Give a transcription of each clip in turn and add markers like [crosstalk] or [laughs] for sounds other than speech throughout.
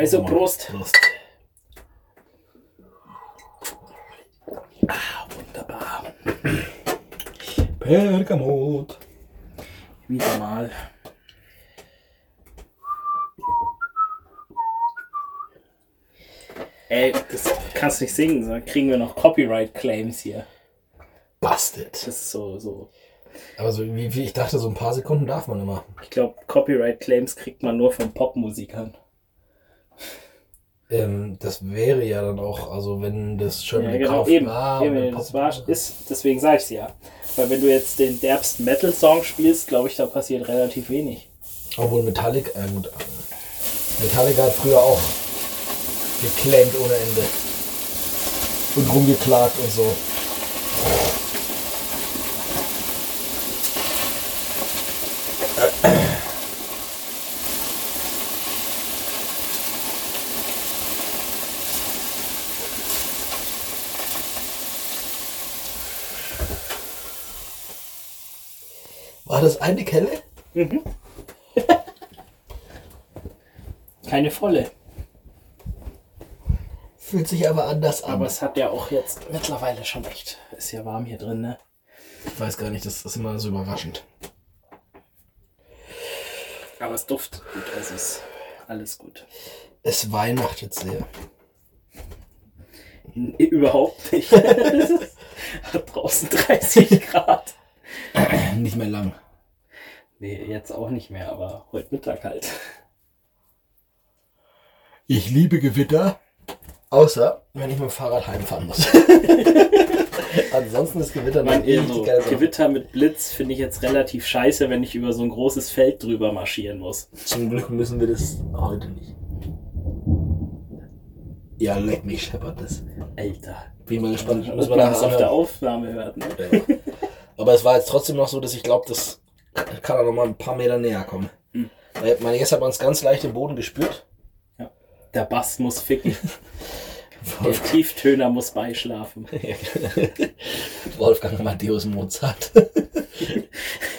Also Prost. Prost. Ah, wunderbar. Pergamot. Wieder mal. Ey, das kannst du nicht singen, sonst kriegen wir noch Copyright-Claims hier. Busted. Das ist so, so. Aber so wie, wie ich dachte, so ein paar Sekunden darf man immer. Ich glaube, Copyright-Claims kriegt man nur von Popmusikern. Ähm, das wäre ja dann auch, also wenn das schon Ja, genau, gekauft eben. war. eben das war, ist, deswegen sage ich es ja. Weil wenn du jetzt den derbsten Metal-Song spielst, glaube ich, da passiert relativ wenig. Obwohl Metallic, äh, gut, Metallica hat früher auch geclaimt ohne Ende. Und rumgeklagt und so. War das eine Kelle? Keine volle. Fühlt sich aber anders an. Aber es hat ja auch jetzt mittlerweile schon echt. Ist ja warm hier drin, ne? Ich weiß gar nicht, das ist immer so überraschend. Aber es duftet gut, also ist alles gut. Es weihnachtet sehr. N- Überhaupt nicht. [laughs] hat draußen 30 Grad. Nicht mehr lang. Nee, jetzt auch nicht mehr, aber heute Mittag halt. Ich liebe Gewitter. Außer, wenn ich mit dem Fahrrad heimfahren muss. [laughs] Ansonsten ist Gewitter eher richtig so. Gewitter mit Blitz finde ich jetzt relativ scheiße, wenn ich über so ein großes Feld drüber marschieren muss. Zum Glück müssen wir das heute nicht. Ja, leck mich, scheppert das. Alter. Bin mal gespannt. Wir man das auf der. Aufnahme hört, ne? Ja. Aber es war jetzt trotzdem noch so, dass ich glaube, das kann auch noch mal ein paar Meter näher kommen. Hm. Weil, meine, jetzt hat man es ganz leicht im Boden gespürt. Der Bass muss ficken. [laughs] Der Tieftöner muss beischlafen. [laughs] Wolfgang Amadeus Mozart.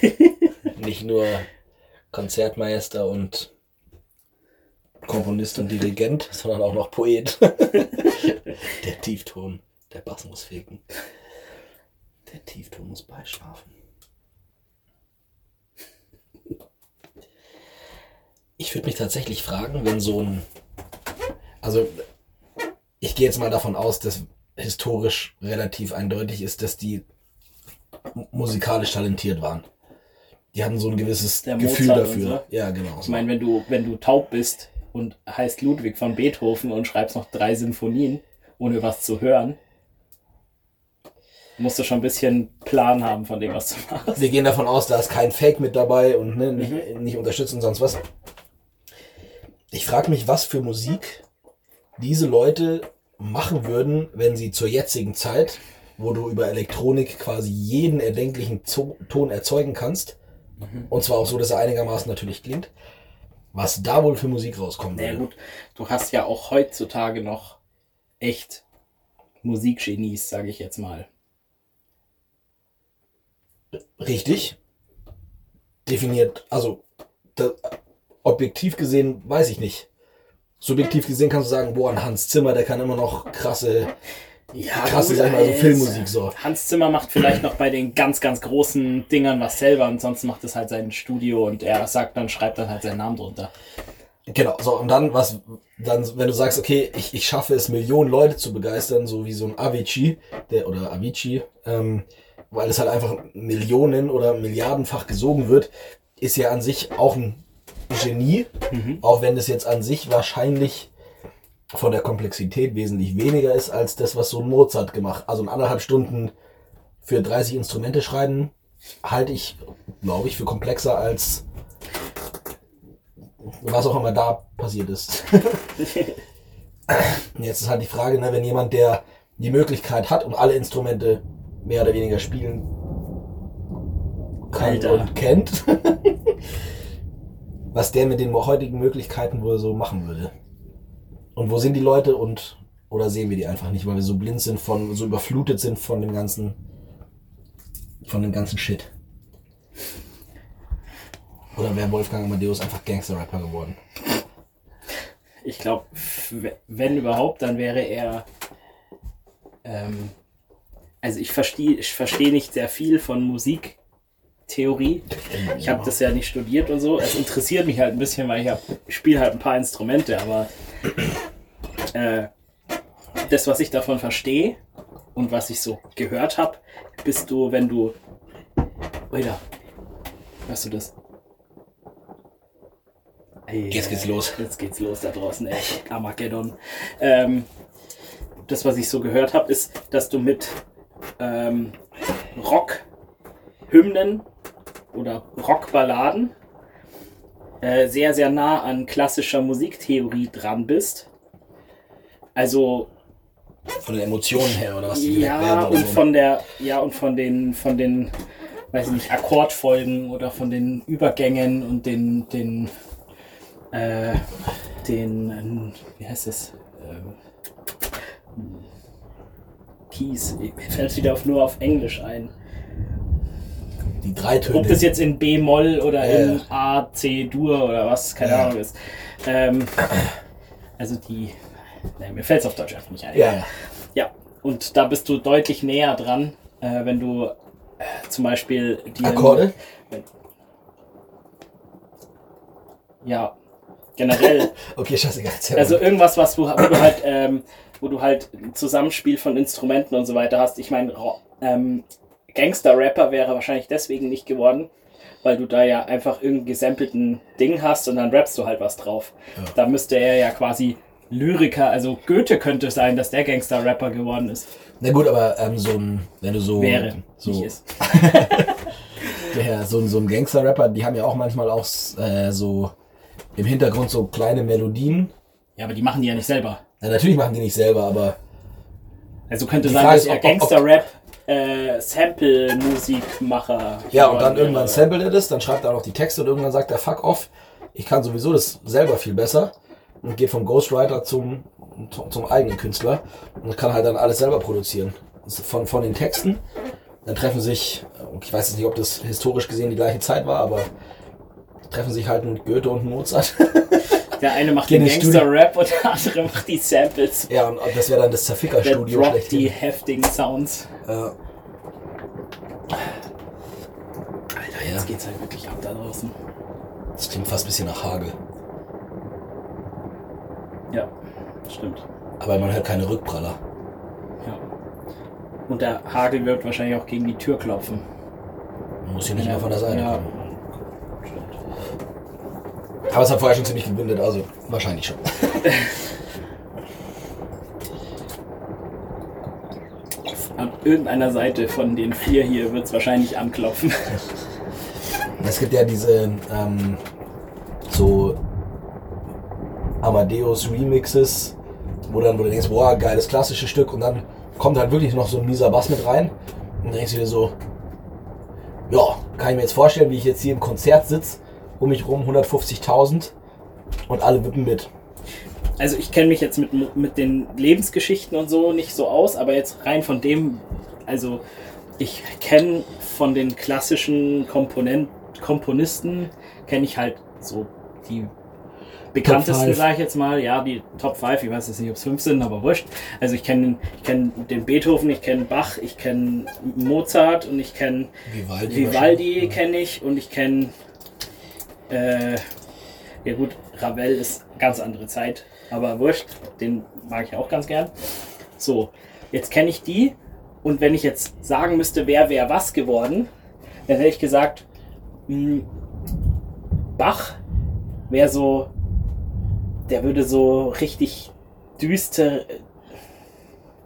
[laughs] Nicht nur Konzertmeister und Komponist und Dirigent, sondern auch noch Poet. Der Tiefton, der Bass muss fegen. Der Tiefton muss beischlafen. Ich würde mich tatsächlich fragen, wenn so ein. Also, ich gehe jetzt mal davon aus, dass historisch relativ eindeutig ist, dass die mu- musikalisch talentiert waren. Die hatten so ein gewisses Gefühl dafür. so. Ja, genau. Ich meine, wenn du, wenn du taub bist und heißt Ludwig von Beethoven und schreibst noch drei Sinfonien, ohne was zu hören, musst du schon ein bisschen Plan haben von dem, was du machst. Wir gehen davon aus, da ist kein Fake mit dabei und ne, nicht, Mhm. nicht unterstützen, sonst was. Ich frage mich, was für Musik diese Leute machen würden, wenn sie zur jetzigen Zeit, wo du über Elektronik quasi jeden erdenklichen Zo Ton erzeugen kannst, Mhm. und zwar auch so, dass er einigermaßen natürlich klingt, was da wohl für Musik rauskommen Na ja, gut, du hast ja auch heutzutage noch echt Musikgenies, sage ich jetzt mal. Richtig. Definiert, also da, objektiv gesehen weiß ich nicht. Subjektiv gesehen kannst du sagen, boah, ein Hans Zimmer, der kann immer noch krasse, Ja, krasse, sag mal, so Filmmusik so. Hans Zimmer macht vielleicht noch bei den ganz, ganz großen Dingern was selber, ansonsten macht es halt sein Studio und er sagt dann, schreibt dann halt seinen Namen drunter. Genau, so, und dann, was, dann, wenn du sagst, okay, ich, ich schaffe es, Millionen Leute zu begeistern, so wie so ein Avicii, der, oder Avicii, ähm, weil es halt einfach Millionen oder Milliardenfach gesogen wird, ist ja an sich auch ein Genie, auch wenn es jetzt an sich wahrscheinlich von der Komplexität wesentlich weniger ist als das, was so ein Mozart gemacht. Also in anderthalb Stunden für 30 Instrumente schreiben, halte ich, glaube ich, für komplexer als was auch immer da passiert ist. [laughs] Jetzt ist halt die Frage, ne, wenn jemand, der die Möglichkeit hat und alle Instrumente mehr oder weniger spielen kann Alter. und kennt, [laughs] was der mit den heutigen Möglichkeiten wohl so machen würde. Und wo sind die Leute und oder sehen wir die einfach nicht, weil wir so blind sind von, so überflutet sind von dem ganzen, von dem ganzen Shit. Oder wäre Wolfgang Amadeus einfach Gangster-Rapper geworden? Ich glaube, wenn überhaupt, dann wäre er. Ähm, also ich verstehe ich versteh nicht sehr viel von Musiktheorie. Ich habe das ja nicht studiert und so. Es interessiert mich halt ein bisschen, weil ich, spiele halt ein paar Instrumente, aber äh, das, was ich davon verstehe und was ich so gehört habe, bist du, wenn du. Oida, hörst du das? Ey, jetzt geht's los. Jetzt geht's los da draußen, ey. Armageddon. Ähm, das, was ich so gehört habe, ist, dass du mit ähm, Rock-Hymnen oder Rockballaden äh, sehr, sehr nah an klassischer Musiktheorie dran bist. Also von den Emotionen her oder was die ja und so. von der ja und von den von den weiß ich nicht Akkordfolgen oder von den Übergängen und den den äh, den wie heißt es ähm, Keys mir fällt es wieder auf, nur auf Englisch ein die drei Töne ob das jetzt in B Moll oder äh. in A C Dur oder was keine ja. Ahnung ist ähm, also die Nee, mir fällt es auf Deutsch einfach nicht ein. Ja, ja. Ja, und da bist du deutlich näher dran, äh, wenn du äh, zum Beispiel die. Akkorde? Wenn, ja, generell. [laughs] okay, scheißegal. Also irgendwas, was du, wo du halt, ähm, wo du halt ein Zusammenspiel von Instrumenten und so weiter hast. Ich meine, ähm, Gangster-Rapper wäre wahrscheinlich deswegen nicht geworden, weil du da ja einfach irgendeinen gesampelten Ding hast und dann rappst du halt was drauf. Ja. Da müsste er ja quasi Lyriker, also Goethe könnte sein, dass der Gangster-Rapper geworden ist. Na gut, aber ähm, so ein, wenn du so. Wäre, so, nicht ist. [laughs] der, so, so ein Gangster-Rapper, die haben ja auch manchmal auch äh, so im Hintergrund so kleine Melodien. Ja, aber die machen die ja nicht selber. Ja, natürlich machen die nicht selber, aber. Also könnte sein, dass er Gangster-Rap äh, Sample-Musikmacher. Ja, und dann irgendwann samplet er das, dann schreibt er auch noch die Texte und irgendwann sagt er, fuck off, ich kann sowieso das selber viel besser und geht vom Ghostwriter zum, zum eigenen Künstler und kann halt dann alles selber produzieren. Von, von den Texten. Dann treffen sich, ich weiß jetzt nicht, ob das historisch gesehen die gleiche Zeit war, aber treffen sich halt ein Goethe und ein Mozart. [laughs] Der eine macht den Gangster-Rap und der andere macht die Samples. Ja, und das wäre dann das Zerficker-Studio schlecht. die heftigen Sounds. Ja. Alter, jetzt ja. geht's halt wirklich ab da draußen. Das klingt fast ein bisschen nach Hagel. Ja, stimmt. Aber man hört keine Rückpraller. Ja. Und der Hagel wird wahrscheinlich auch gegen die Tür klopfen. Man muss hier nicht mehr von der Seite ja. kommen. Aber es hat vorher schon ziemlich gewindet, also wahrscheinlich schon. An irgendeiner Seite von den vier hier wird es wahrscheinlich anklopfen. Es gibt ja diese ähm, so Amadeus Remixes, wo dann, wo du denkst, boah, geiles klassisches Stück und dann kommt halt wirklich noch so ein mieser Bass mit rein und dann denkst du dir so, ja, kann ich mir jetzt vorstellen, wie ich jetzt hier im Konzert sitze, um mich rum 150.000 und alle wippen mit. Also ich kenne mich jetzt mit, mit den Lebensgeschichten und so nicht so aus, aber jetzt rein von dem, also ich kenne von den klassischen Komponent, Komponisten, kenne ich halt so die bekanntesten, sage ich jetzt mal, ja, die Top 5, ich weiß jetzt nicht, ob es 5 sind, aber wurscht. Also ich kenne ich kenn den Beethoven, ich kenne Bach, ich kenne Mozart und ich kenne Vivaldi, Vivaldi kenne ich und ich kenne, äh, ja gut, Ravel ist ganz andere Zeit, aber wurscht, den mag ich auch ganz gern. So, jetzt kenne ich die und wenn ich jetzt sagen müsste, wer wäre was geworden, dann hätte ich gesagt, mh, hm, Bach wäre so der würde so richtig düster.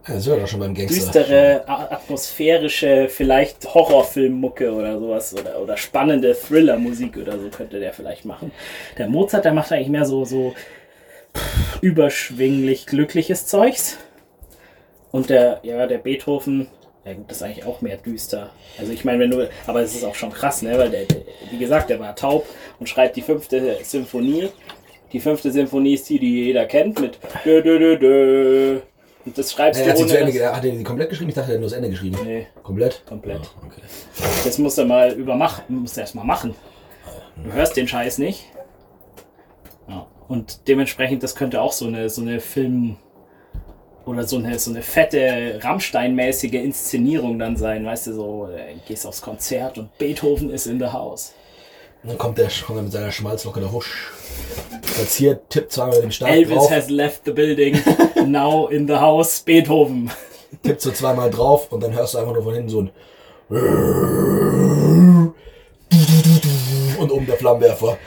Ja, das doch schon beim Gangster. Düstere, atmosphärische, vielleicht Horrorfilmmucke oder sowas oder, oder spannende Thriller-Musik oder so könnte der vielleicht machen. Der Mozart, der macht eigentlich mehr so, so überschwinglich glückliches Zeugs. Und der, ja, der Beethoven, ja gut, das ist eigentlich auch mehr düster. Also ich meine, wenn du, aber es ist auch schon krass, ne, weil der, der, wie gesagt, der war taub und schreibt die fünfte Symphonie die fünfte Symphonie ist die, die jeder kennt, mit dö, dö, dö, dö. Und das schreibst ja, du ohne... Ende, hat er die komplett geschrieben? Ich dachte, er hat nur das Ende geschrieben. Nee. Komplett? Komplett. Oh, okay. Das musst du mal übermachen. Musst du erst mal machen. Du hörst den Scheiß nicht. Ja. Und dementsprechend, das könnte auch so eine, so eine Film- oder so eine, so eine fette Rammstein-mäßige Inszenierung dann sein, weißt du, so äh, gehst aufs Konzert und Beethoven ist in the house. Und dann kommt der kommt er mit seiner Schmalzlocke der Husch. Platziert, tippt zweimal den Stab Elvis drauf, has left the building, [laughs] now in the house, Beethoven. tippt so zweimal drauf und dann hörst du einfach nur von hinten so ein und oben der Flammenwerfer.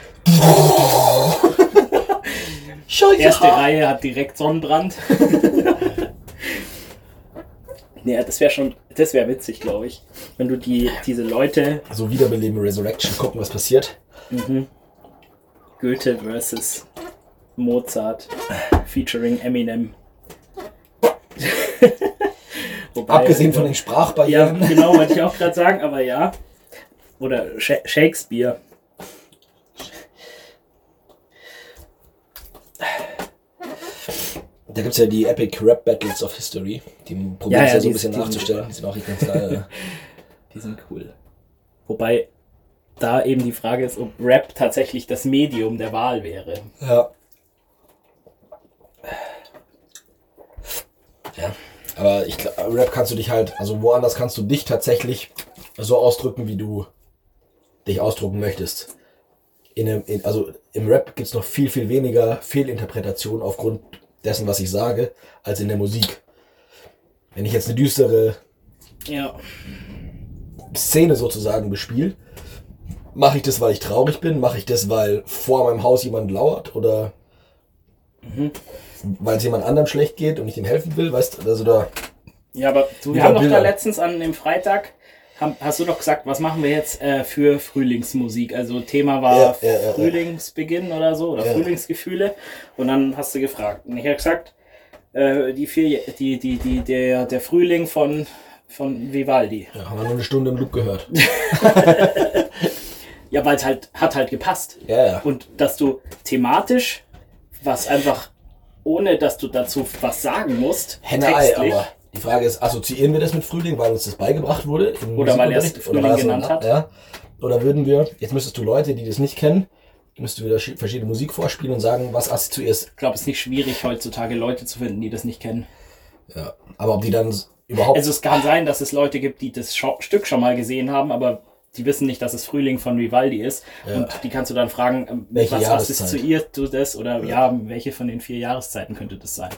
Scheiße. Erste Reihe hat direkt Sonnenbrand. [laughs] ja, das wäre schon, das wäre witzig, glaube ich. Wenn du die, diese Leute, Also Wiederbeleben Resurrection, gucken, was passiert. Goethe versus Mozart, featuring Eminem. [laughs] Wobei, Abgesehen von den Ja, Sprachbarrieren. genau, wollte ich auch gerade sagen, aber ja. Oder Sha Shakespeare. Da gibt es ja die Epic Rap Battles of History. Die probieren Ja, es ja, ja, so ein bisschen nachzustellen. Die sind auch ganz geil. [laughs] Die sind cool. Wobei da eben die Frage ist, ob Rap tatsächlich das Medium der Wahl wäre. ja. Ja. Aber ich glaub, Rap kannst du dich halt, also woanders kannst du dich tatsächlich so ausdrücken, wie du dich ausdrücken möchtest. In einem, in, also im Rap gibt es noch viel, viel weniger Fehlinterpretation aufgrund dessen, was ich sage, als in der Musik. Wenn ich jetzt eine düstere Ja. Szene sozusagen bespiele, mache ich das, weil ich traurig bin? Mache ich das, weil vor meinem Haus jemand lauert? Oder weil es jemand anderem schlecht geht und ich ihm helfen will? Weißt du, also da. Ja, aber du, wir haben doch da letztens an dem Freitag, haben, hast du doch gesagt, was machen wir jetzt äh, für Frühlingsmusik? Also Thema war Ja, ja, ja. Frühlingsbeginn oder so, oder. Frühlingsgefühle. Und dann hast du gefragt. Und ich habe gesagt, äh, die vier, die, die, die, der, der Frühling von, von Vivaldi. Ja, haben wir nur eine Stunde im Loop gehört. [laughs] Ja, weil es halt, hat halt gepasst. Ja, ja. Und dass du thematisch was einfach, ohne dass du dazu was sagen musst, Henne Ei, aber die Frage ist, assoziieren wir das mit Frühling, weil uns das beigebracht wurde? Oder weil er es? Frühling genannt na- hat? Ja. Oder würden wir, jetzt müsstest du Leute, die das nicht kennen, müsstest du wieder schi- verschiedene Musik vorspielen und sagen, was assoziierst. ich glaube, es ist nicht schwierig, heutzutage Leute zu finden, die das nicht kennen. Ja. Aber ob die dann überhaupt. Also es kann sein, dass es Leute gibt, die das Stück schon mal gesehen haben, aber die wissen nicht, dass es Frühling von Vivaldi ist. Ja. Und die kannst du dann fragen, ähm, Welche was assoziiert du das? Oder ja. welche von den vier Jahreszeiten könnte das sein?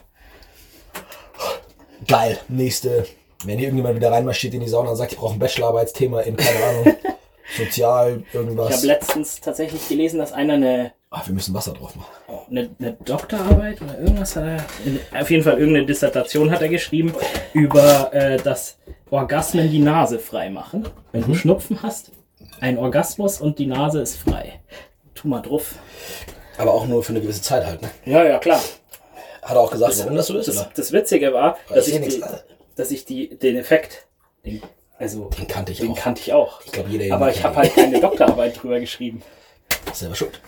Geil. Nächste. Wenn hier irgendjemand wieder reinmarschiert in die Sauna und sagt, ich brauche ein Bachelorarbeitsthema in, keine Ahnung, [laughs] sozial, Ich irgendwas. habe letztens tatsächlich gelesen, dass einer eine, Ah, wir müssen Wasser drauf machen. eine, eine Doktorarbeit oder irgendwas hat er, auf jeden Fall irgendeine Dissertation hat er geschrieben über äh, das Orgasmen die Nase frei machen. Wenn du Schnupfen hast, ein Orgasmus und die Nase ist frei. Tu mal drauf. Aber auch nur für eine gewisse Zeit halt, ne? Ja, ja, klar. Hat er auch gesagt, warum das so ist, Das, oder? das Witzige war, dass ich ich, seh die, dass ich die, den Effekt, den, also Den kannte ich den auch. kannte ich auch. Ich glaube, jeder Aber ich habe halt keine Doktorarbeit drüber geschrieben. Selber schuld.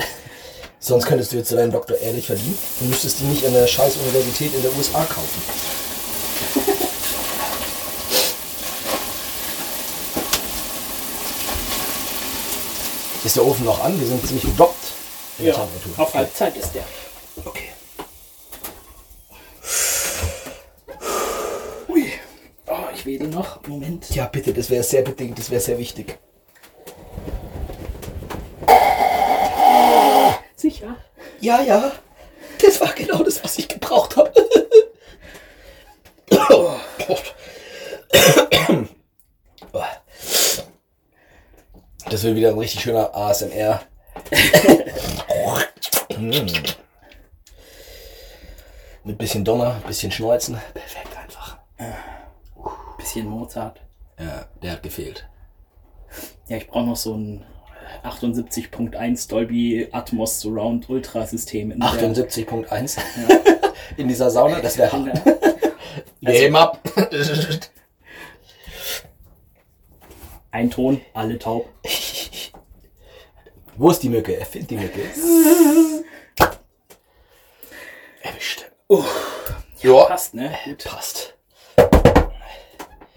Sonst könntest du jetzt deinen Doktor ehrlich verdienen und müsstest die nicht an der scheiß Universität in der USA kaufen. Ist der Ofen noch an? Wir sind ziemlich gedoppt in der Ja, Temperatur. auf Halbzeit ist der. Okay. Ui. Oh, ich wedel noch. Moment. Ja, bitte, das wäre sehr bedingt, das wäre sehr wichtig. Sicher. Ja, ja, das war genau das, was ich gebraucht habe. Das wird wieder ein richtig schöner ASMR. [laughs] Mit bisschen Donner, bisschen Schneuzen. Perfekt einfach. Bisschen Mozart. Ja, der hat gefehlt. Ja, ich brauche noch so ein 78.1 Dolby Atmos Surround Ultra System in der, 78.1 [laughs] in dieser Sauna, das wäre hart. [laughs] heben ab. Ein Ton, alle taub. Wo ist die Mücke? Er findet die Mücke. [laughs] Erwischt. Oh, Ja, passt, ne? Gut. passt.